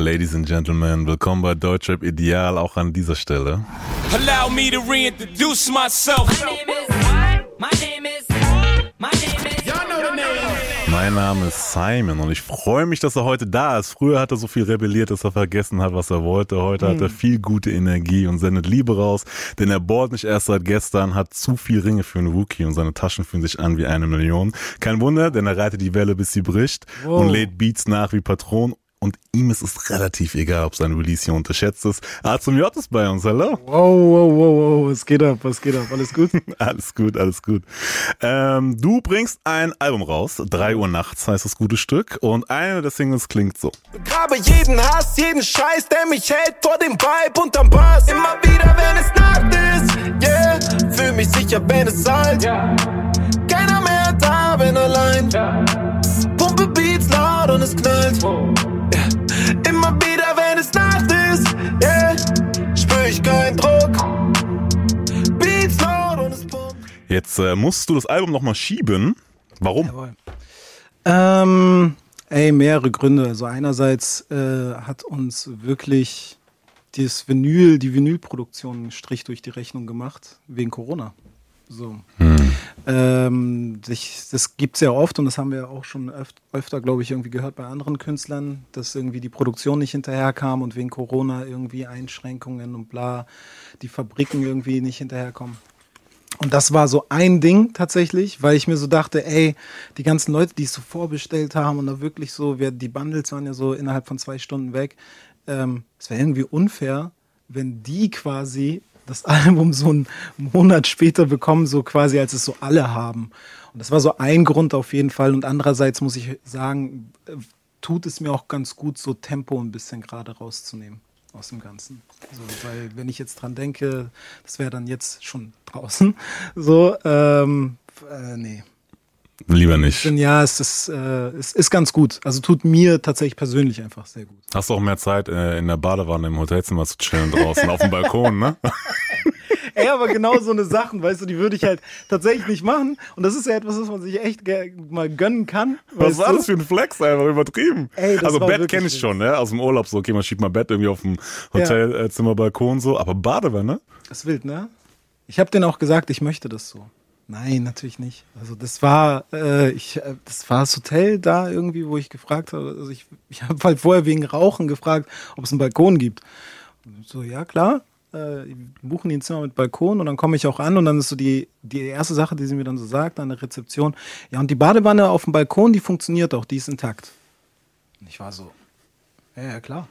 Ladies and Gentlemen, willkommen bei Deutschrap Ideal, auch an dieser Stelle. Allow me to reintroduce myself. My name is, my name is, my name is, Y'all know the name. Mein Name ist Simon und ich freue mich, dass er heute da ist. Früher hat er so viel rebelliert, dass er vergessen hat, was er wollte. Heute mhm. hat er viel gute Energie und sendet Liebe raus, denn er bohrt nicht erst seit gestern, hat zu viel Ringe für einen Rookie und seine Taschen fühlen sich an wie eine Million. Kein Wunder, denn er reitet die Welle, bis sie bricht wow. und lädt Beats nach wie Patron und ihm ist es relativ egal, ob sein Release hier unterschätzt ist. A zum J ist bei uns, hallo. Wow, wow, wow, wow, was geht ab, was geht ab, alles gut? alles gut, alles gut. Ähm, du bringst ein Album raus, 3 Uhr nachts heißt das gute Stück und eine der Singles klingt so. Grabe jeden Hass, jeden Scheiß, der mich hält vor dem Vibe unterm Bass. Immer wieder, wenn es Nacht ist, yeah, fühl mich sicher, wenn es halt. Keiner mehr da, bin allein. Pumpe Beats laut und es knallt. Immer Jetzt äh, musst du das Album nochmal schieben. Warum? Jawohl. Ähm, ey, mehrere Gründe. Also einerseits äh, hat uns wirklich das Vinyl, die Vinylproduktion einen Strich durch die Rechnung gemacht, wegen Corona. So. Hm. Ähm, ich, das gibt es ja oft und das haben wir auch schon öf öfter, glaube ich, irgendwie gehört bei anderen Künstlern, dass irgendwie die Produktion nicht hinterherkam und wegen Corona irgendwie Einschränkungen und bla, die Fabriken irgendwie nicht hinterherkommen. Und das war so ein Ding tatsächlich, weil ich mir so dachte, ey, die ganzen Leute, die es so vorbestellt haben und da wirklich so, wir, die Bundles waren ja so innerhalb von zwei Stunden weg, ähm, es wäre irgendwie unfair, wenn die quasi das Album so einen Monat später bekommen, so quasi, als es so alle haben. Und das war so ein Grund auf jeden Fall. Und andererseits muss ich sagen, äh, tut es mir auch ganz gut, so Tempo ein bisschen gerade rauszunehmen aus dem Ganzen. So, weil wenn ich jetzt dran denke, das wäre dann jetzt schon draußen. So, ähm, äh, nee, Lieber nicht. Ja, es ist, äh, es ist ganz gut. Also tut mir tatsächlich persönlich einfach sehr gut. Hast du auch mehr Zeit äh, in der Badewanne im Hotelzimmer zu chillen draußen auf dem Balkon, ne? Ey, aber genau so eine Sachen, weißt du, die würde ich halt tatsächlich nicht machen. Und das ist ja etwas, was man sich echt mal gönnen kann. Was war du? das für ein Flex, einfach übertrieben? Ey, also Bett kenne ich schon, ne? Aus dem Urlaub so, okay, man schiebt mal Bett irgendwie auf dem Hotelzimmer, Balkon so, aber Badewanne? Das ist wild, ne? Ich habe denen auch gesagt, ich möchte das so. Nein, natürlich nicht. Also das war, äh, ich, äh, das war das Hotel da irgendwie, wo ich gefragt habe. Also ich, ich habe halt vorher wegen Rauchen gefragt, ob es einen Balkon gibt. Und so, ja klar, äh, buchen die ein Zimmer mit Balkon und dann komme ich auch an und dann ist so die, die erste Sache, die sie mir dann so sagt an der Rezeption, ja und die Badewanne auf dem Balkon, die funktioniert auch, die ist intakt. Und ich war so, ja, ja klar.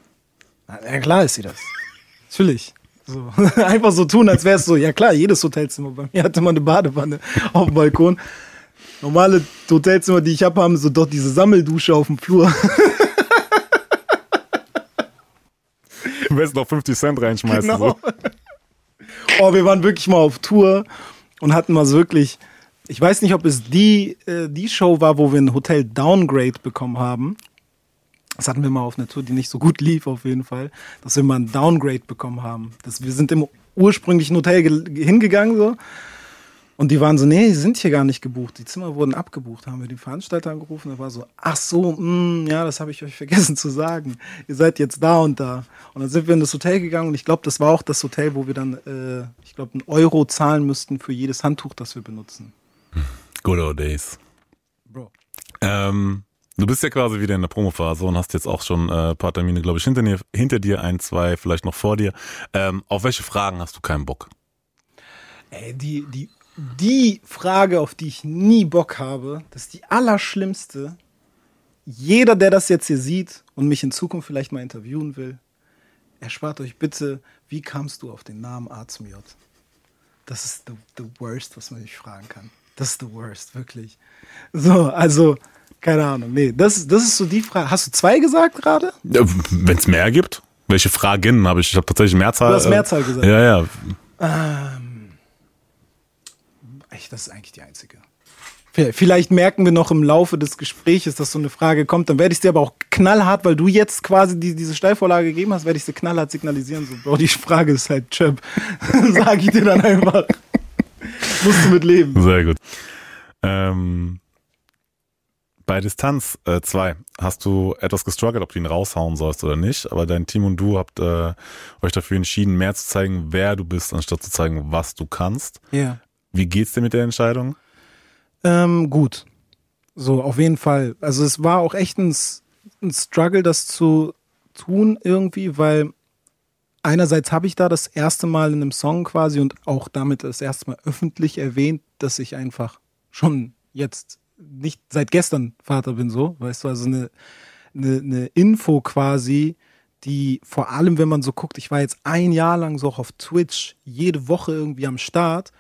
Ja klar ist sie das. Natürlich. So. Einfach so tun, als wäre es so. Ja klar, jedes Hotelzimmer bei mir hatte mal eine Badewanne auf dem Balkon. Normale Hotelzimmer, die ich habe, haben so dort diese Sammeldusche auf dem Flur. Du willst noch 50 Cent reinschmeißen. Genau. So. Oh, wir waren wirklich mal auf Tour und hatten mal so wirklich, ich weiß nicht, ob es die, äh, die Show war, wo wir ein Hotel Downgrade bekommen haben. Das hatten wir mal auf einer Tour, die nicht so gut lief, auf jeden Fall, dass wir mal ein Downgrade bekommen haben. Das, wir sind im ursprünglichen Hotel hingegangen so. Und die waren so, nee, die sind hier gar nicht gebucht. Die Zimmer wurden abgebucht. Haben wir die Veranstalter angerufen. Da war so, ach so, mh, hm, ja, das habe ich euch vergessen zu sagen. Ihr seid jetzt da und da. Und dann sind wir in das Hotel gegangen. Und ich glaube, das war auch das Hotel, wo wir dann, äh, ich glaube, einen Euro zahlen müssten für jedes Handtuch, das wir benutzen. Good old days. Bro. Ähm, Du bist ja quasi wieder in der Promophase und hast jetzt auch schon äh, ein paar Termine, glaube ich, hinter dir, hinter dir, ein, zwei, vielleicht noch vor dir. Ähm, auf welche Fragen hast du keinen Bock? Ey, die, die, die Frage, auf die ich nie Bock habe, das ist die allerschlimmste. Jeder, der das jetzt hier sieht und mich in Zukunft vielleicht mal interviewen will, erspart euch bitte, wie kamst du auf den Namen A zum J? Das ist the, the worst, was man sich fragen kann. Das ist the worst, wirklich. So, also keine Ahnung. Nee, das, das ist so die Frage. Hast du zwei gesagt gerade? Ja, Wenn es mehr gibt. Welche Fragen habe ich? Ich habe tatsächlich Mehrzahl. Du hast Mehrzahl gesagt. Ja, ja. Ähm, echt, das ist eigentlich die einzige. Vielleicht merken wir noch im Laufe des Gesprächs, dass so eine Frage kommt. Dann werde ich dir aber auch knallhart, weil du jetzt quasi die, diese Steilvorlage gegeben hast, werde ich sie knallhart signalisieren. So, Bro, die Frage ist halt Chöp. Sag ich dir dann einfach. Musst du mit leben. Sehr gut. Ähm, Bei Distanz 2 äh, hast du etwas gestruggelt, ob du ihn raushauen sollst oder nicht, aber dein Team und du habt äh, euch dafür entschieden, mehr zu zeigen, wer du bist, anstatt zu zeigen, was du kannst. Ja. Wie geht's dir mit der Entscheidung? Ähm, gut. So, auf jeden Fall. Also es war auch echt ein, ein Struggle, das zu tun irgendwie, weil einerseits habe ich da das erste Mal in einem Song quasi und auch damit das erste Mal öffentlich erwähnt, dass ich einfach schon jetzt nicht seit gestern Vater bin, so, weißt du, also eine, eine, eine Info quasi, die vor allem, wenn man so guckt, ich war jetzt ein Jahr lang so auf Twitch, jede Woche irgendwie am Start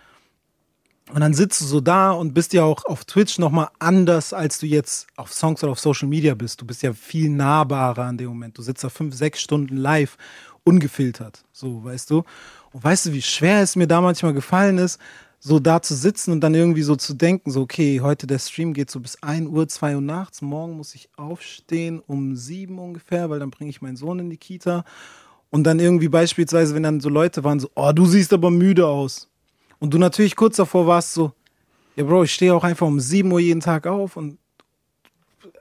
und dann sitzt du so da und bist ja auch auf Twitch nochmal anders, als du jetzt auf Songs oder auf Social Media bist. Du bist ja viel nahbarer an dem Moment. Du sitzt da fünf, sechs Stunden live, ungefiltert. So, weißt du? Und weißt du, wie schwer es mir da manchmal gefallen ist, so da zu sitzen und dann irgendwie so zu denken, so, okay, heute der Stream geht so bis 1 Uhr, 2 Uhr nachts. Morgen muss ich aufstehen um 7 ungefähr, weil dann bringe ich meinen Sohn in die Kita. Und dann irgendwie beispielsweise, wenn dann so Leute waren, so, oh, du siehst aber müde aus und du natürlich kurz davor warst so, ja Bro, ich stehe auch einfach um 7 Uhr jeden Tag auf und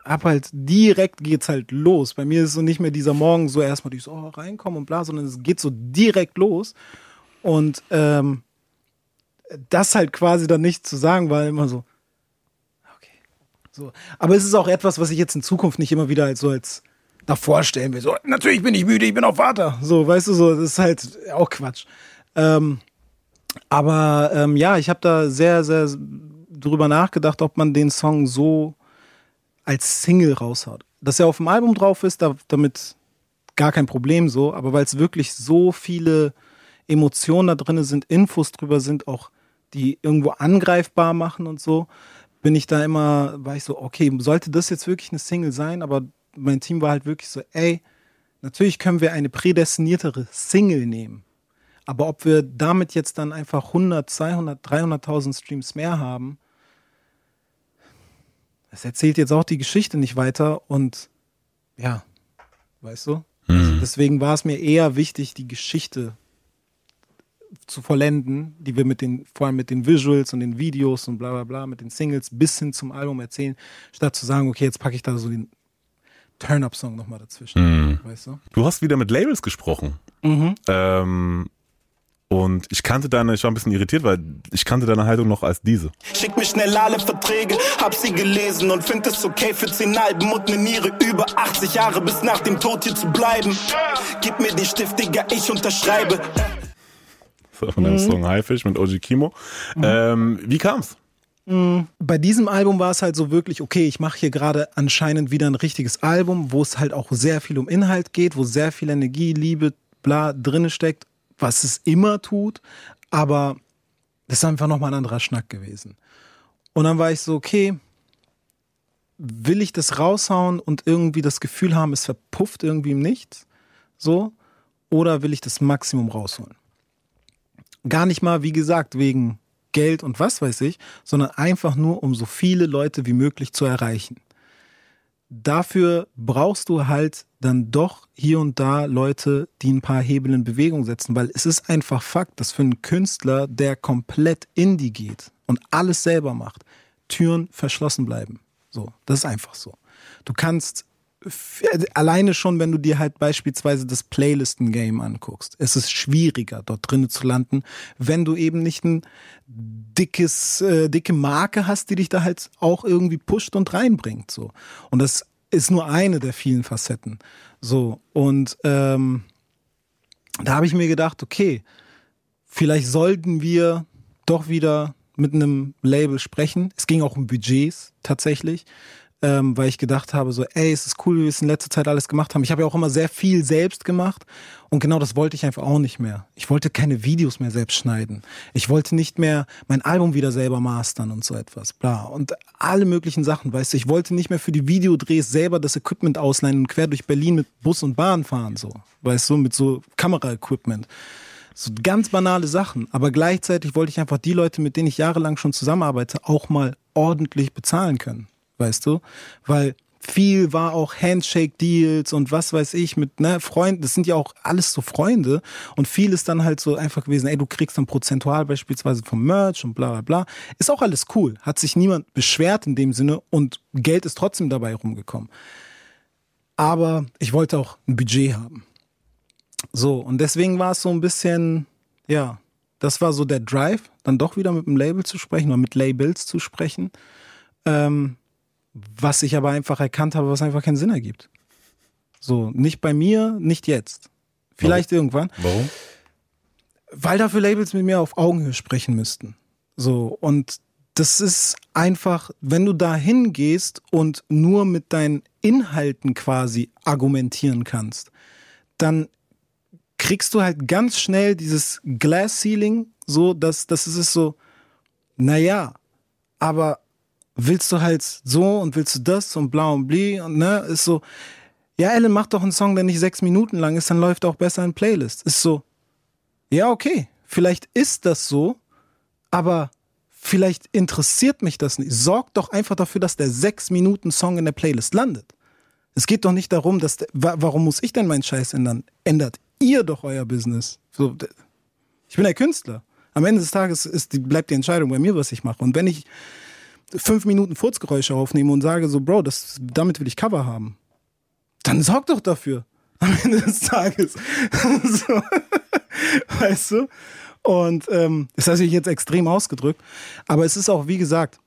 hab halt direkt geht's halt los. Bei mir ist so nicht mehr dieser Morgen so erstmal so oh, reinkommen und bla, sondern es geht so direkt los. Und ähm, das halt quasi dann nicht zu sagen, war immer so, okay. So. Aber es ist auch etwas, was ich jetzt in Zukunft nicht immer wieder als so als davor stellen will. So, natürlich bin ich müde, ich bin auch Vater. So, weißt du, so, das ist halt auch Quatsch. Ähm, aber ähm, ja, ich habe da sehr, sehr drüber nachgedacht, ob man den Song so als Single raushaut. Dass er auf dem Album drauf ist, da, damit gar kein Problem so, aber weil es wirklich so viele Emotionen da drin sind, Infos drüber sind, auch die irgendwo angreifbar machen und so, bin ich da immer, war ich so, okay, sollte das jetzt wirklich eine Single sein? Aber mein Team war halt wirklich so, ey, natürlich können wir eine prädestiniertere Single nehmen. Aber ob wir damit jetzt dann einfach 100, 200, 300.000 Streams mehr haben, das erzählt jetzt auch die Geschichte nicht weiter und ja, weißt du? Mhm. Deswegen war es mir eher wichtig, die Geschichte zu vollenden, die wir mit den, vor allem mit den Visuals und den Videos und bla bla bla, mit den Singles bis hin zum Album erzählen, statt zu sagen, okay, jetzt packe ich da so den Turn-Up-Song nochmal dazwischen. Mhm. Weißt du? Du hast wieder mit Labels gesprochen. Mhm. Ähm, und ich kannte deine, ich war ein bisschen irritiert, weil ich kannte deine Haltung noch als diese. Schick mir schnell alle Verträge, hab sie gelesen und find es okay für 10 Alben und ne Niere über 80 Jahre bis nach dem Tod hier zu bleiben. Gib mir den Stift, Digga, ich unterschreibe. Von dem mhm. Song Haifisch mit Oji Kimo. Mhm. Ähm, wie kam's? Mhm. Bei diesem Album war es halt so wirklich, okay, ich mache hier gerade anscheinend wieder ein richtiges Album, wo es halt auch sehr viel um Inhalt geht, wo sehr viel Energie, Liebe, bla drinne steckt was es immer tut, aber das ist einfach nochmal ein anderer Schnack gewesen. Und dann war ich so, okay, will ich das raushauen und irgendwie das Gefühl haben, es verpufft irgendwie im Nichts? So? Oder will ich das Maximum rausholen? Gar nicht mal, wie gesagt, wegen Geld und was weiß ich, sondern einfach nur, um so viele Leute wie möglich zu erreichen dafür brauchst du halt dann doch hier und da Leute, die ein paar Hebel in Bewegung setzen, weil es ist einfach Fakt, dass für einen Künstler, der komplett indie geht und alles selber macht, Türen verschlossen bleiben. So, das ist einfach so. Du kannst alleine schon, wenn du dir halt beispielsweise das Playlisten-Game anguckst, es ist schwieriger, dort drinnen zu landen, wenn du eben nicht ein dickes, äh, dicke Marke hast, die dich da halt auch irgendwie pusht und reinbringt. So. Und das ist nur eine der vielen Facetten. So, und ähm, da habe ich mir gedacht, okay, vielleicht sollten wir doch wieder mit einem Label sprechen. Es ging auch um Budgets tatsächlich ähm, weil ich gedacht habe, so, ey, es ist cool, wie wir es in letzter Zeit alles gemacht haben. Ich habe ja auch immer sehr viel selbst gemacht und genau das wollte ich einfach auch nicht mehr. Ich wollte keine Videos mehr selbst schneiden. Ich wollte nicht mehr mein Album wieder selber mastern und so etwas, bla. Und alle möglichen Sachen, weißt du, ich wollte nicht mehr für die Videodrehs selber das Equipment ausleihen und quer durch Berlin mit Bus und Bahn fahren, so, weißt du, mit so Kameraequipment. So ganz banale Sachen. Aber gleichzeitig wollte ich einfach die Leute, mit denen ich jahrelang schon zusammenarbeite, auch mal ordentlich bezahlen können weißt du? Weil viel war auch Handshake-Deals und was weiß ich mit ne, Freunden. Das sind ja auch alles so Freunde. Und viel ist dann halt so einfach gewesen, ey, du kriegst dann prozentual beispielsweise vom Merch und bla bla bla. Ist auch alles cool. Hat sich niemand beschwert in dem Sinne und Geld ist trotzdem dabei rumgekommen. Aber ich wollte auch ein Budget haben. So, und deswegen war es so ein bisschen, ja, das war so der Drive, dann doch wieder mit dem Label zu sprechen oder mit Labels zu sprechen. Ähm, was ich aber einfach erkannt habe, was einfach keinen Sinn ergibt. So, nicht bei mir, nicht jetzt. Vielleicht Warum? irgendwann. Warum? Weil dafür Labels mit mir auf Augenhöhe sprechen müssten. So, und das ist einfach, wenn du da hingehst und nur mit deinen Inhalten quasi argumentieren kannst, dann kriegst du halt ganz schnell dieses Glass Ceiling, so dass das ist so, naja, aber willst du halt so und willst du das und bla und bli und ne, ist so, ja, Ellen, mach doch einen Song, der nicht sechs Minuten lang ist, dann läuft auch besser in Playlist. Ist so, ja, okay, vielleicht ist das so, aber vielleicht interessiert mich das nicht. Sorg doch einfach dafür, dass der sechs Minuten Song in der Playlist landet. Es geht doch nicht darum, dass, der, warum muss ich denn meinen Scheiß ändern? Ändert ihr doch euer Business. So, ich bin der Künstler. Am Ende des Tages ist bleibt die Entscheidung bei mir, was ich mache. Und wenn ich fünf Minuten Furzgeräusche aufnehme und sage so, Bro, das, damit will ich Cover haben, dann sorg doch dafür. Am Ende des Tages. so. Weißt du? Und ähm, das heißt ich jetzt extrem ausgedrückt. Aber es ist auch, wie gesagt,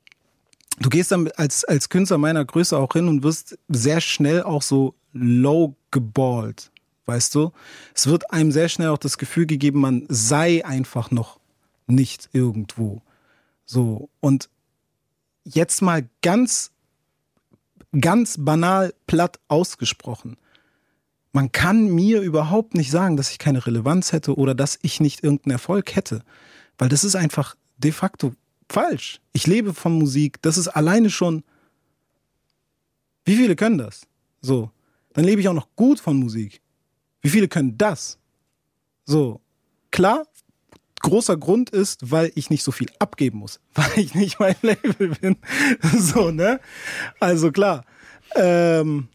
du gehst dann als, als Künstler meiner Größe auch hin und wirst sehr schnell auch so low geballt weißt du? Es wird einem sehr schnell auch das Gefühl gegeben, man sei einfach noch nicht irgendwo. So. Und jetzt mal ganz, ganz banal platt ausgesprochen. Man kann mir überhaupt nicht sagen, dass ich keine Relevanz hätte oder dass ich nicht irgendeinen Erfolg hätte. Weil das ist einfach de facto falsch. Ich lebe von Musik. Das ist alleine schon. Wie viele können das? So. Dann lebe ich auch noch gut von Musik. Wie viele können das? So, klar, großer Grund ist, weil ich nicht so viel abgeben muss, weil ich nicht mein Label bin. so, ne? Also klar. Ähm,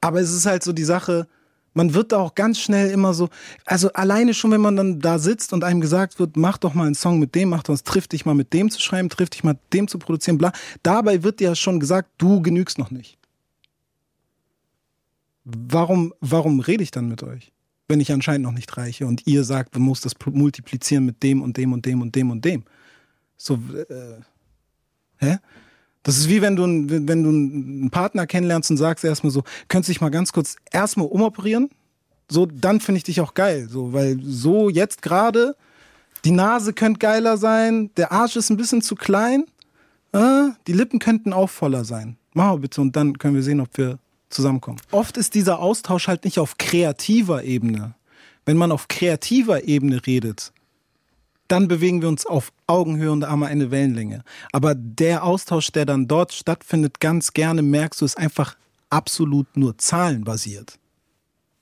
aber es ist halt so die Sache, man wird da auch ganz schnell immer so, also alleine schon, wenn man dann da sitzt und einem gesagt wird, mach doch mal einen Song mit dem, mach doch, triff dich mal mit dem zu schreiben, triff dich mal mit dem zu produzieren, bla. Dabei wird ja schon gesagt, du genügst noch nicht warum, warum rede ich dann mit euch? Wenn ich anscheinend noch nicht reiche und ihr sagt, man muss das multiplizieren mit dem und dem und dem und dem und dem. So, äh, hä? Das ist wie wenn du, wenn du einen Partner kennenlernst und sagst erstmal so, könntest du dich mal ganz kurz erstmal umoperieren? So, dann finde ich dich auch geil. So, weil so jetzt gerade, die Nase könnte geiler sein, der Arsch ist ein bisschen zu klein, äh, die Lippen könnten auch voller sein. Mach mal bitte und dann können wir sehen, ob wir zusammenkommen. Oft ist dieser Austausch halt nicht auf kreativer Ebene. Wenn man auf kreativer Ebene redet, dann bewegen wir uns auf Augenhöhe und am Ende Wellenlänge. Aber der Austausch, der dann dort stattfindet, ganz gerne merkst du, ist einfach absolut nur zahlenbasiert.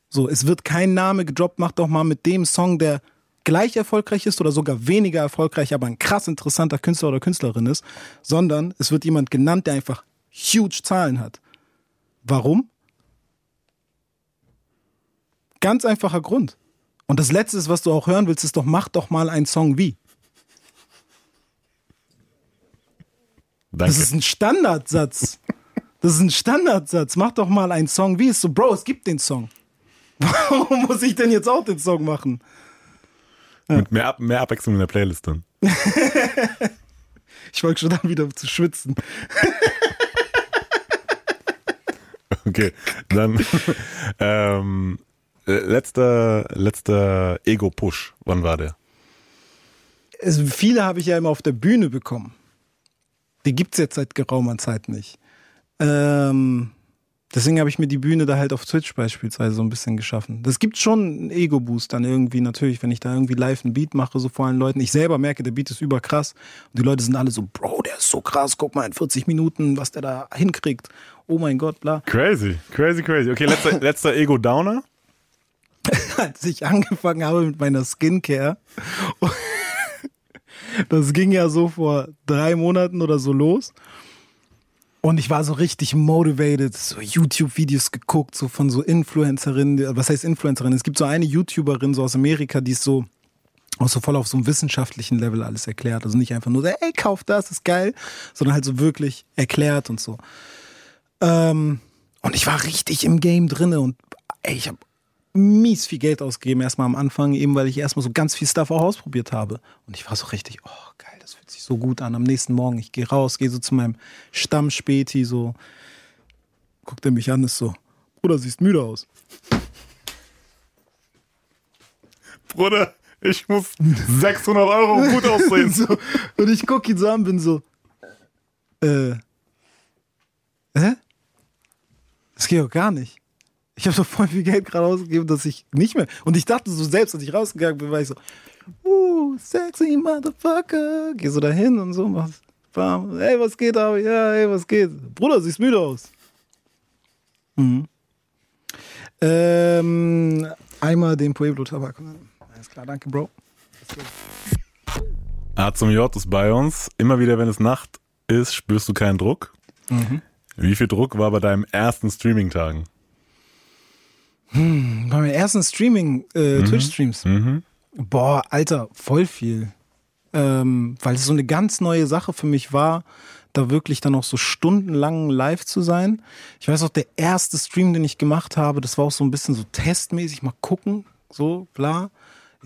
So, es wird kein Name gedroppt, mach doch mal mit dem Song, der gleich erfolgreich ist oder sogar weniger erfolgreich, aber ein krass interessanter Künstler oder Künstlerin ist, sondern es wird jemand genannt, der einfach huge Zahlen hat. Warum? Ganz einfacher Grund. Und das Letzte, was du auch hören willst, ist doch, mach doch mal einen Song wie. Danke. Das ist ein Standardsatz. Das ist ein Standardsatz. Mach doch mal einen Song wie. Ist so, Bro, es gibt den Song. Warum muss ich denn jetzt auch den Song machen? Ja. Mit mehr, mehr Abwechslung in der Playlist dann. ich wollte schon dann wieder zu schwitzen. Okay, dann ähm, äh, letzter, letzter Ego-Push. Wann war der? Also viele habe ich ja immer auf der Bühne bekommen. Die gibt es jetzt seit geraumer Zeit nicht. Ähm, Deswegen habe ich mir die Bühne da halt auf Twitch beispielsweise so ein bisschen geschaffen. Das gibt schon einen Ego-Boost dann irgendwie natürlich, wenn ich da irgendwie live einen Beat mache, so vor allen Leuten. Ich selber merke, der Beat ist überkrass. Und die Leute sind alle so, Bro, der ist so krass, guck mal in 40 Minuten, was der da hinkriegt. Oh mein Gott, bla. Crazy, crazy, crazy. Okay, letzter, letzter Ego-Downer. Als ich angefangen habe mit meiner Skincare, das ging ja so vor drei Monaten oder so los Und ich war so richtig motivated, so YouTube-Videos geguckt, so von so Influencerinnen. Was heißt Influencerinnen? Es gibt so eine YouTuberin so aus Amerika, die ist so auch so voll auf so einem wissenschaftlichen Level alles erklärt. Also nicht einfach nur, ey, kauf das, ist geil, sondern halt so wirklich erklärt und so. Ähm, und ich war richtig im Game drinne und ey, ich habe mies viel Geld ausgegeben erstmal am Anfang, eben weil ich erstmal so ganz viel Stuff auch ausprobiert habe. Und ich war so richtig, oh geil, so gut an. Am nächsten Morgen, ich gehe raus, gehe so zu meinem Stammspäti, so guckt er mich an, ist so, Bruder, siehst müde aus. Bruder, ich muss 600 Euro gut aussehen. so, und ich gucke ihn so an, bin so, äh, hä? Das geht doch gar nicht. Ich habe so voll viel Geld gerade ausgegeben, dass ich nicht mehr. Und ich dachte so selbst, als ich rausgegangen bin, war ich so, uh, sexy Motherfucker. Geh so dahin und so, mach's. Hey, was geht, aber ja, hey, was geht? Bruder, siehst müde aus. Mhm. Ähm, einmal den Pueblo Tabak. Alles klar, danke, Bro. A zum J ist bei uns. Immer wieder, wenn es Nacht ist, spürst du keinen Druck. Mhm. Wie viel Druck war bei deinen ersten Streaming-Tagen? Hm, bei meinen ersten Streaming, äh, mhm. Twitch-Streams. Mhm. Boah, Alter, voll viel. Ähm, weil es so eine ganz neue Sache für mich war, da wirklich dann auch so stundenlang live zu sein. Ich weiß auch, der erste Stream, den ich gemacht habe, das war auch so ein bisschen so testmäßig, mal gucken, so, bla.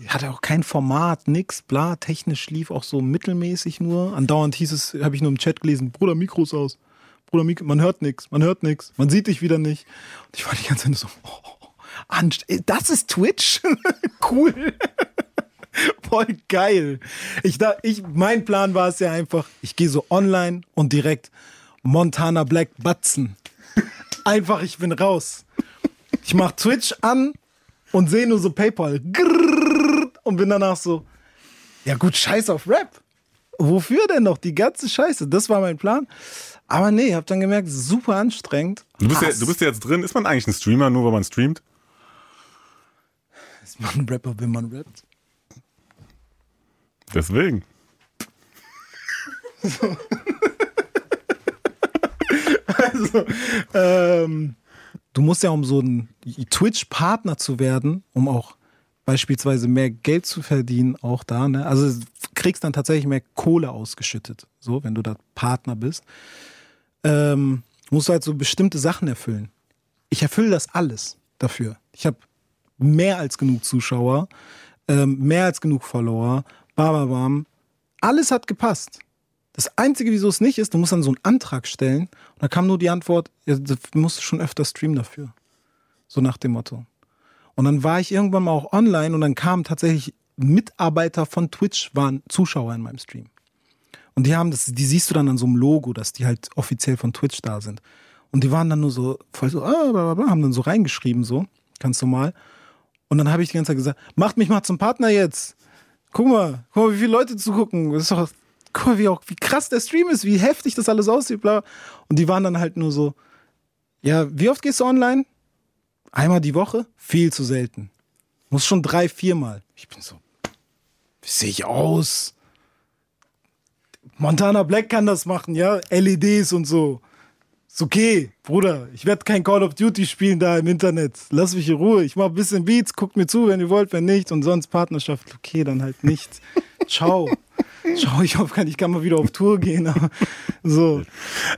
Hatte auch kein Format, nix, bla. Technisch lief auch so mittelmäßig nur. Andauernd hieß es, habe ich nur im Chat gelesen, Bruder, Mikros aus. Bruder, Mikro, man hört nichts, man hört nichts, man sieht dich wieder nicht. Und ich war die ganze Zeit so, oh, das ist Twitch? cool. Voll geil. Ich, da, ich, mein Plan war es ja einfach, ich gehe so online und direkt Montana Black Batzen. Einfach, ich bin raus. Ich mach Twitch an und sehe nur so PayPal. Und bin danach so, ja gut, scheiß auf Rap. Wofür denn noch die ganze Scheiße? Das war mein Plan. Aber nee, hab dann gemerkt, super anstrengend. Du bist, ja, du bist ja jetzt drin. Ist man eigentlich ein Streamer, nur weil man streamt? Ist man ein Rapper, wenn man rappt? Deswegen. also, ähm, du musst ja, um so ein Twitch-Partner zu werden, um auch beispielsweise mehr Geld zu verdienen, auch da, ne? Also kriegst dann tatsächlich mehr Kohle ausgeschüttet, so, wenn du da Partner bist. Ähm, musst du halt so bestimmte Sachen erfüllen. Ich erfülle das alles dafür. Ich habe mehr als genug Zuschauer, ähm, mehr als genug Follower, bam, bam, bam. Alles hat gepasst. Das Einzige, wieso es nicht ist, du musst dann so einen Antrag stellen und da kam nur die Antwort, ja, du musst schon öfter streamen dafür. So nach dem Motto. Und dann war ich irgendwann mal auch online und dann kamen tatsächlich Mitarbeiter von Twitch, waren Zuschauer in meinem Stream. Und die haben das, die siehst du dann an so einem Logo, dass die halt offiziell von Twitch da sind. Und die waren dann nur so, voll so, ah, bla, bla, bla, haben dann so reingeschrieben, so, ganz normal. Und dann habe ich die ganze Zeit gesagt, macht mich mal zum Partner jetzt. Guck mal, guck mal, wie viele Leute zugucken. Das ist doch, guck mal, wie, auch, wie krass der Stream ist, wie heftig das alles aussieht, bla. Und die waren dann halt nur so, ja, wie oft gehst du online? Einmal die Woche? Viel zu selten. Muss schon drei, viermal. Ich bin so, wie sehe ich aus? Montana Black kann das machen, ja? LEDs und so. Ist okay, Bruder. Ich werde kein Call of Duty spielen da im Internet. Lass mich in Ruhe. Ich mache ein bisschen Beats, guckt mir zu, wenn ihr wollt, wenn nicht. Und sonst Partnerschaft. Okay, dann halt nicht. Ciao. Ciao, ich hoffe, ich kann mal wieder auf Tour gehen. so.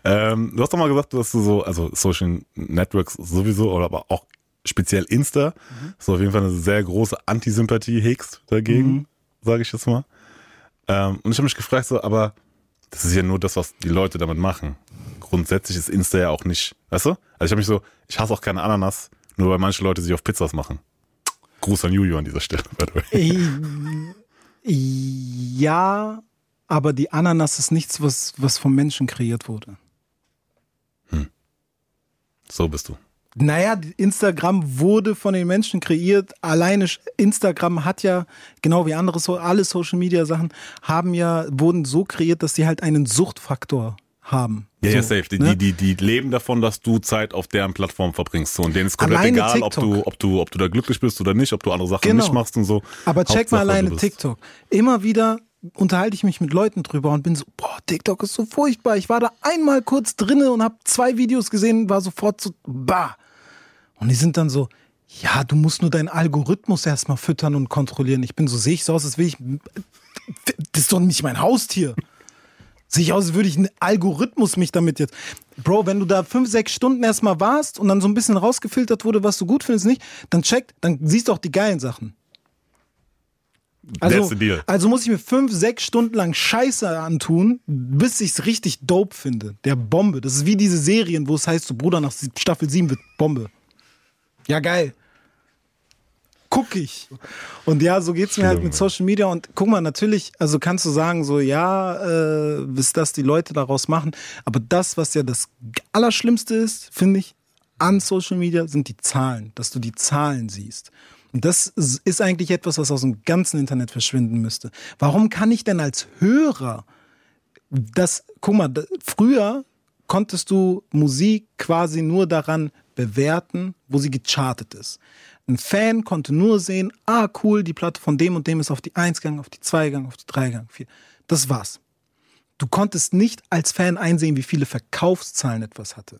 Ähm, du hast doch mal gesagt, dass du so, also Social Networks sowieso, oder aber auch speziell Insta, mhm. so auf jeden Fall eine sehr große Antisympathie hegst dagegen, mhm. sage ich jetzt mal. Ähm, und ich habe mich gefragt, so, aber das ist ja nur das, was die Leute damit machen grundsätzlich ist Insta ja auch nicht, weißt du? Also ich habe mich so, ich hasse auch keine Ananas, nur weil manche Leute sich auf Pizzas machen. Gruß an Juju an dieser Stelle, by the way. Ja, aber die Ananas ist nichts, was, was vom Menschen kreiert wurde. Hm. So bist du. Naja, Instagram wurde von den Menschen kreiert. Alleine Instagram hat ja, genau wie andere, alle Social Media Sachen, haben ja, wurden so kreiert, dass sie halt einen Suchtfaktor haben. Ja, so, ja, safe. Die, ne? die, die, die leben davon, dass du Zeit auf deren Plattform verbringst. So. Und denen ist komplett alleine egal, ob du, ob, du, ob du da glücklich bist oder nicht, ob du andere Sachen genau. nicht machst und so. Aber check Hauptsache, mal alleine TikTok. Immer wieder unterhalte ich mich mit Leuten drüber und bin so, boah, TikTok ist so furchtbar. Ich war da einmal kurz drinne und habe zwei Videos gesehen, war sofort so, bah. Und die sind dann so, ja, du musst nur deinen Algorithmus erstmal füttern und kontrollieren. Ich bin so, sehe ich so aus, als will ich, das ist doch nicht mein Haustier. Sehe ich aus, als würde ich einen Algorithmus mich damit jetzt. Bro, wenn du da fünf, sechs Stunden erstmal warst und dann so ein bisschen rausgefiltert wurde, was du gut findest, nicht, dann check, dann siehst du auch die geilen Sachen. Also, also muss ich mir fünf, sechs Stunden lang Scheiße antun, bis ich es richtig dope finde. Der Bombe. Das ist wie diese Serien, wo es heißt, so Bruder, nach Staffel 7 wird Bombe. Ja, geil guck ich. Und ja, so geht es mir halt mit Social Media. Und guck mal, natürlich, also kannst du sagen, so, ja, äh, bis das die Leute daraus machen. Aber das, was ja das Allerschlimmste ist, finde ich, an Social Media, sind die Zahlen, dass du die Zahlen siehst. Und das ist eigentlich etwas, was aus dem ganzen Internet verschwinden müsste. Warum kann ich denn als Hörer das, guck mal, früher konntest du Musik quasi nur daran bewerten, wo sie gechartet ist. Ein Fan konnte nur sehen, ah cool, die Platte von dem und dem ist auf die 1 gegangen, auf die 2 gegangen, auf die 3 gegangen, 4. Das war's. Du konntest nicht als Fan einsehen, wie viele Verkaufszahlen etwas hatte.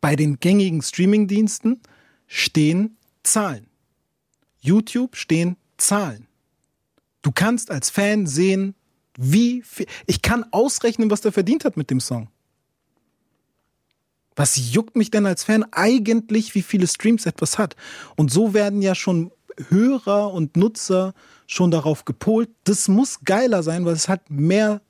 Bei den gängigen Streamingdiensten stehen Zahlen. YouTube stehen Zahlen. Du kannst als Fan sehen, wie viel. Ich kann ausrechnen, was der verdient hat mit dem Song. Was juckt mich denn als Fan eigentlich, wie viele Streams etwas hat? Und so werden ja schon Hörer und Nutzer schon darauf gepolt, das muss geiler sein, weil es hat mehr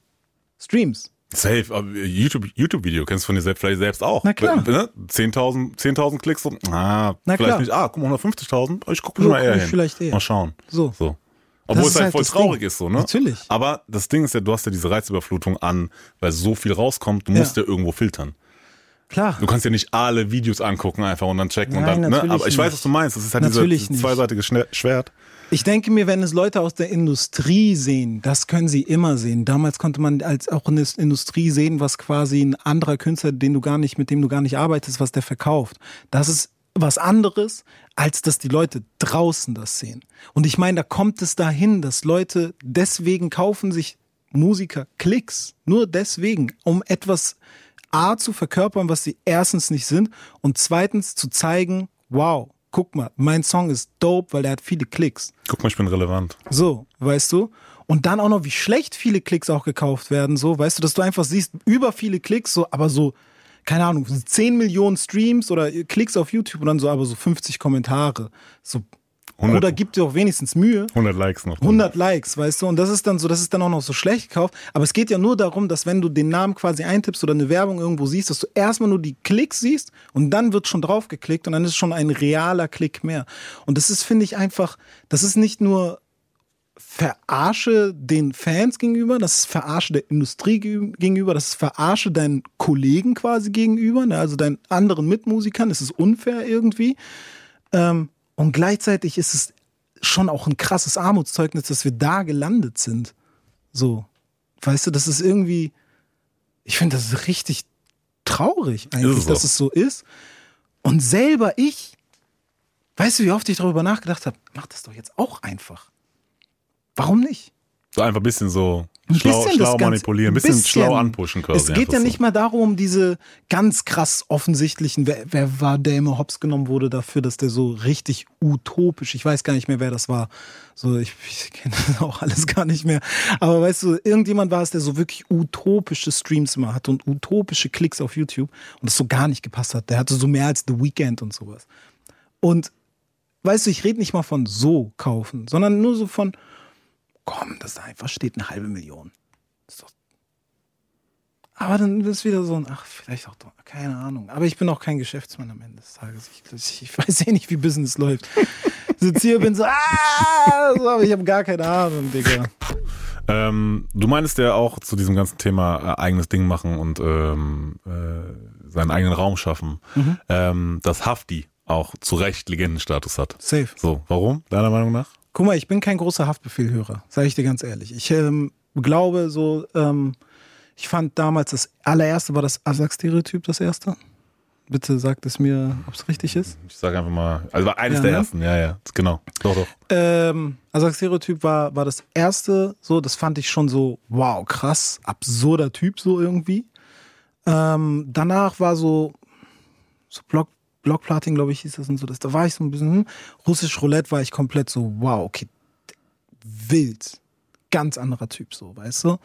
Streams. Safe, aber YouTube, YouTube-Video kennst du von dir selbst, vielleicht selbst auch. Na klar. Ne? 10.000 10 Klicks, so, ah, Na vielleicht klar. nicht, ah, guck mal, 150.000, ich gucke so, mal eher hin. Vielleicht eher. Mal schauen. So. so. Obwohl es halt, halt voll traurig Ding. ist, so, ne? Natürlich. Aber das Ding ist ja, du hast ja diese Reizüberflutung an, weil so viel rauskommt, du musst ja, ja irgendwo filtern. Klar. Du kannst ja nicht alle Videos angucken einfach und dann checken Nein, und dann, ne? Aber ich weiß, was du meinst. Das ist halt natürlich dieses zweiseitige Schwert. Ich denke mir, wenn es Leute aus der Industrie sehen, das können sie immer sehen. Damals konnte man als auch in der Industrie sehen, was quasi ein anderer Künstler, den du gar nicht, mit dem du gar nicht arbeitest, was der verkauft. Das ist was anderes, als dass die Leute draußen das sehen. Und ich meine, da kommt es dahin, dass Leute deswegen kaufen sich Musiker Klicks. Nur deswegen, um etwas A zu verkörpern, was sie erstens nicht sind und zweitens zu zeigen, wow, guck mal, mein Song ist dope, weil er hat viele Klicks. Guck mal, ich bin relevant. So, weißt du? Und dann auch noch, wie schlecht viele Klicks auch gekauft werden, so, weißt du, dass du einfach siehst, über viele Klicks, so, aber so, keine Ahnung, 10 Millionen Streams oder Klicks auf YouTube und dann so, aber so 50 Kommentare. So, 100, Oder gibt dir auch wenigstens Mühe. 100 Likes noch. 100 Likes, weißt du? Und das ist dann so, das ist dann auch noch so schlecht gekauft. Aber es geht ja nur darum, dass wenn du den Namen quasi eintippst oder eine Werbung irgendwo siehst, dass du erstmal nur die Klicks siehst und dann wird schon drauf geklickt und dann ist es schon ein realer Klick mehr. Und das ist, finde ich, einfach, das ist nicht nur Verarsche den Fans gegenüber, das ist Verarsche der Industrie gegenüber, das ist Verarsche deinen Kollegen quasi gegenüber, ne? also deinen anderen Mitmusikern, das ist unfair irgendwie. Ähm, und gleichzeitig ist es schon auch ein krasses Armutszeugnis, dass wir da gelandet sind. So. Weißt du, das ist irgendwie, ich finde das richtig traurig eigentlich, es dass es so ist. Und selber ich, weißt du, wie oft ich darüber nachgedacht habe, mach das doch jetzt auch einfach. Warum nicht? So einfach ein bisschen so ein schlau, schlau manipulieren, ein bisschen, bisschen, schlau anpushen quasi. Es geht ja so. nicht mal darum, um diese ganz krass offensichtlichen, wer, wer war, der immer hops genommen wurde dafür, dass der so richtig utopisch, ich weiß gar nicht mehr, wer das war. So, ich, ich kenne das auch alles gar nicht mehr. Aber weißt du, irgendjemand war es, der so wirklich utopische Streams immer hatte und utopische Klicks auf YouTube und das so gar nicht gepasst hat. Der hatte so mehr als The Weeknd und sowas. Und weißt du, ich rede nicht mal von so kaufen, sondern nur so von, komm, das da einfach steht eine halbe Million. aber dann ist es wieder so ein, ach, vielleicht auch, keine Ahnung. Aber ich bin auch kein Geschäftsmann am Ende des Tages. Ich, ich weiß eh nicht, wie Business läuft. Sitze hier, bin so, ah, so, aber ich habe gar keine Ahnung, Digga. Ähm, du meinst ja auch zu diesem ganzen Thema äh, eigenes Ding machen und ähm, äh, seinen eigenen Raum schaffen, mhm. ähm, dass Hafti auch zu Recht Legendenstatus hat. Safe. So, warum, deiner Meinung nach? Guck mal, ich bin kein großer Haftbefehlhörer, sage ich dir ganz ehrlich. Ich ähm, glaube so, ähm, ich fand damals das allererste war das Asak-Stereotyp, das erste. Bitte sagt es mir, ob es richtig ist. Ich sage einfach mal, also war eines ja, der ne? ersten, ja, ja, genau. Doch, doch. Ähm, also Stereotyp war, war das erste, so, das fand ich schon so, wow, krass, absurder Typ, so irgendwie. Ähm, danach war so, so Block, Blockplatin, glaube ich, hieß das und so. Das, da war ich so ein bisschen, hm. Russisch Roulette war ich komplett so, wow, okay, wild. Ganz anderer Typ, so, weißt du?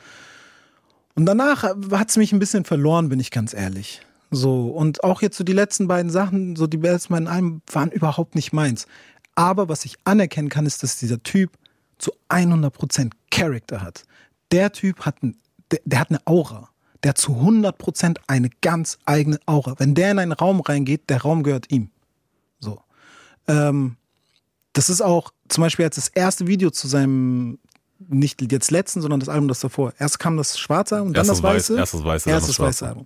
Und danach hat es mich ein bisschen verloren, bin ich ganz ehrlich. So, und auch jetzt so die letzten beiden Sachen, so die letzten beiden Alben waren überhaupt nicht meins. Aber was ich anerkennen kann, ist, dass dieser Typ zu 100% Character hat. Der Typ hat, ein, der, der hat eine Aura. Der zu 100% eine ganz eigene Aura. Wenn der in einen Raum reingeht, der Raum gehört ihm. So. Ähm, das ist auch zum Beispiel als das erste Video zu seinem, nicht jetzt letzten, sondern das Album das davor. Erst kam das schwarze und dann das weiße. Weiß, erstes weiße, erstes das weiße Album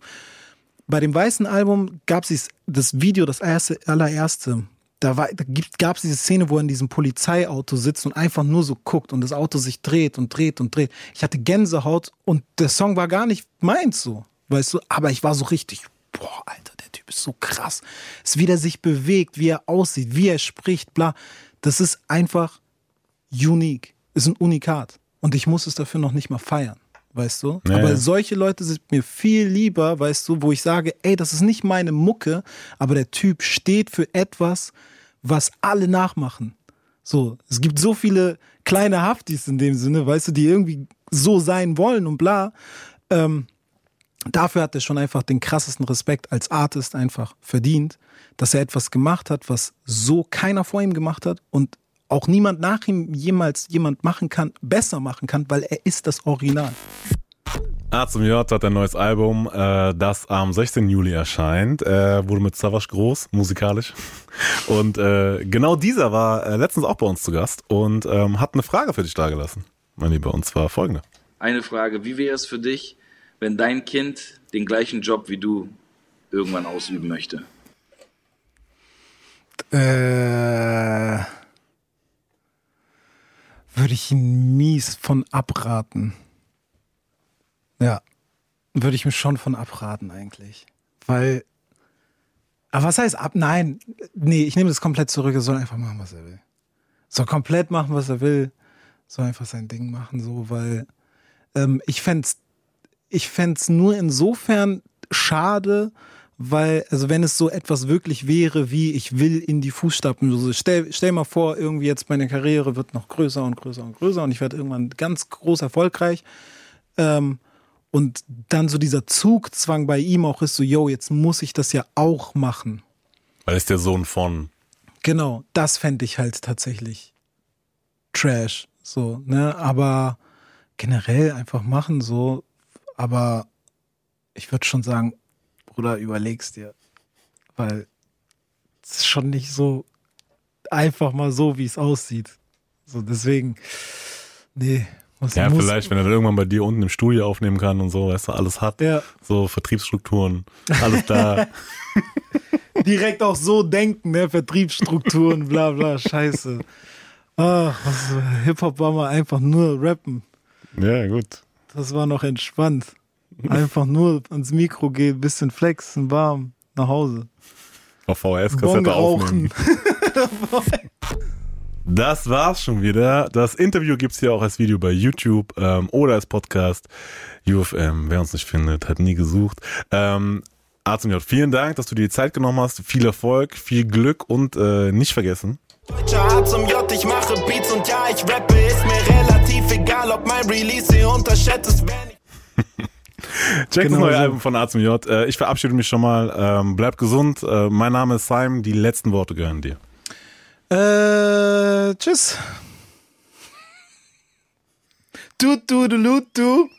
bei dem weißen Album gab es das Video, das erste, allererste. Da, da gab es diese Szene, wo er in diesem Polizeiauto sitzt und einfach nur so guckt und das Auto sich dreht und dreht und dreht. Ich hatte Gänsehaut und der Song war gar nicht meins so, weißt du, aber ich war so richtig, boah, Alter, der Typ ist so krass. Es ist, wie der sich bewegt, wie er aussieht, wie er spricht, bla. Das ist einfach unique. Ist ein Unikat. Und ich muss es dafür noch nicht mal feiern weißt du? Nee. Aber solche Leute sind mir viel lieber, weißt du, wo ich sage, ey, das ist nicht meine Mucke, aber der Typ steht für etwas, was alle nachmachen. So, es gibt so viele kleine Haftis in dem Sinne, weißt du, die irgendwie so sein wollen und bla. Ähm, dafür hat er schon einfach den krassesten Respekt als Artist einfach verdient, dass er etwas gemacht hat, was so keiner vor ihm gemacht hat und auch niemand nach ihm jemals jemand machen kann, besser machen kann, weil er ist das Original. A zum J hat ein neues Album, äh, das am 16. Juli erscheint. Er wurde mit Savage groß, musikalisch. Und äh, genau dieser war äh, letztens auch bei uns zu Gast und ähm, hat eine Frage für dich dargelassen, mein Lieber, und zwar folgende. Eine Frage, wie wäre es für dich, wenn dein Kind den gleichen Job wie du irgendwann ausüben möchte? Äh würde ich ihn mies von abraten. Ja, würde ich mir schon von abraten eigentlich. Weil, aber was heißt ab? Nein, nee, ich nehme das komplett zurück. Er soll einfach machen, was er will. Soll komplett machen, was er will. Soll einfach sein Ding machen, so, weil ähm, ich fände ich fänd's nur insofern schade, weil, also wenn es so etwas wirklich wäre, wie ich will in die Fußstapfen, also stell, stell mal vor, irgendwie jetzt meine Karriere wird noch größer und größer und größer und ich werde irgendwann ganz groß erfolgreich. Ähm, und dann so dieser Zugzwang bei ihm auch ist so, yo, jetzt muss ich das ja auch machen. Weil ist der Sohn von. Genau, das fände ich halt tatsächlich Trash. So, ne? Aber generell einfach machen so. Aber ich würde schon sagen, Bruder, überlegst dir. Weil es ist schon nicht so einfach mal so, wie es aussieht. So, deswegen, nee. Was ja, vielleicht, wenn er irgendwann bei dir unten im Studio aufnehmen kann und so, weißt du, alles hat. Ja. So Vertriebsstrukturen, alles da. Direkt auch so denken, ne? Vertriebsstrukturen, bla bla, scheiße. Ach, Hip-Hop war mal einfach nur rappen. Ja, gut. Das war noch entspannt. Einfach nur ans Mikro gehen, bisschen flexen, warm, nach Hause. Auf VHS-Kassette aufnehmen. Das war's schon wieder. Das Interview gibt's hier auch als Video bei YouTube ähm, oder als Podcast. UFM, wer uns nicht findet, hat nie gesucht. Ähm, A zum J, vielen Dank, dass du dir die Zeit genommen hast. Viel Erfolg, viel Glück und äh, nicht vergessen. Deutscher A zum J, ich mache Beats und ja, ich rappe. Ist mir relativ egal, ob mein Release hier unterschätzt ist. Check genau das neue so. Album von A zum J. Äh, ich verabschiede mich schon mal. Ähm, bleib gesund. Äh, mein Name ist Simon. Die letzten Worte gehören dir. Äh, tschüss. Du, du, du, du, du.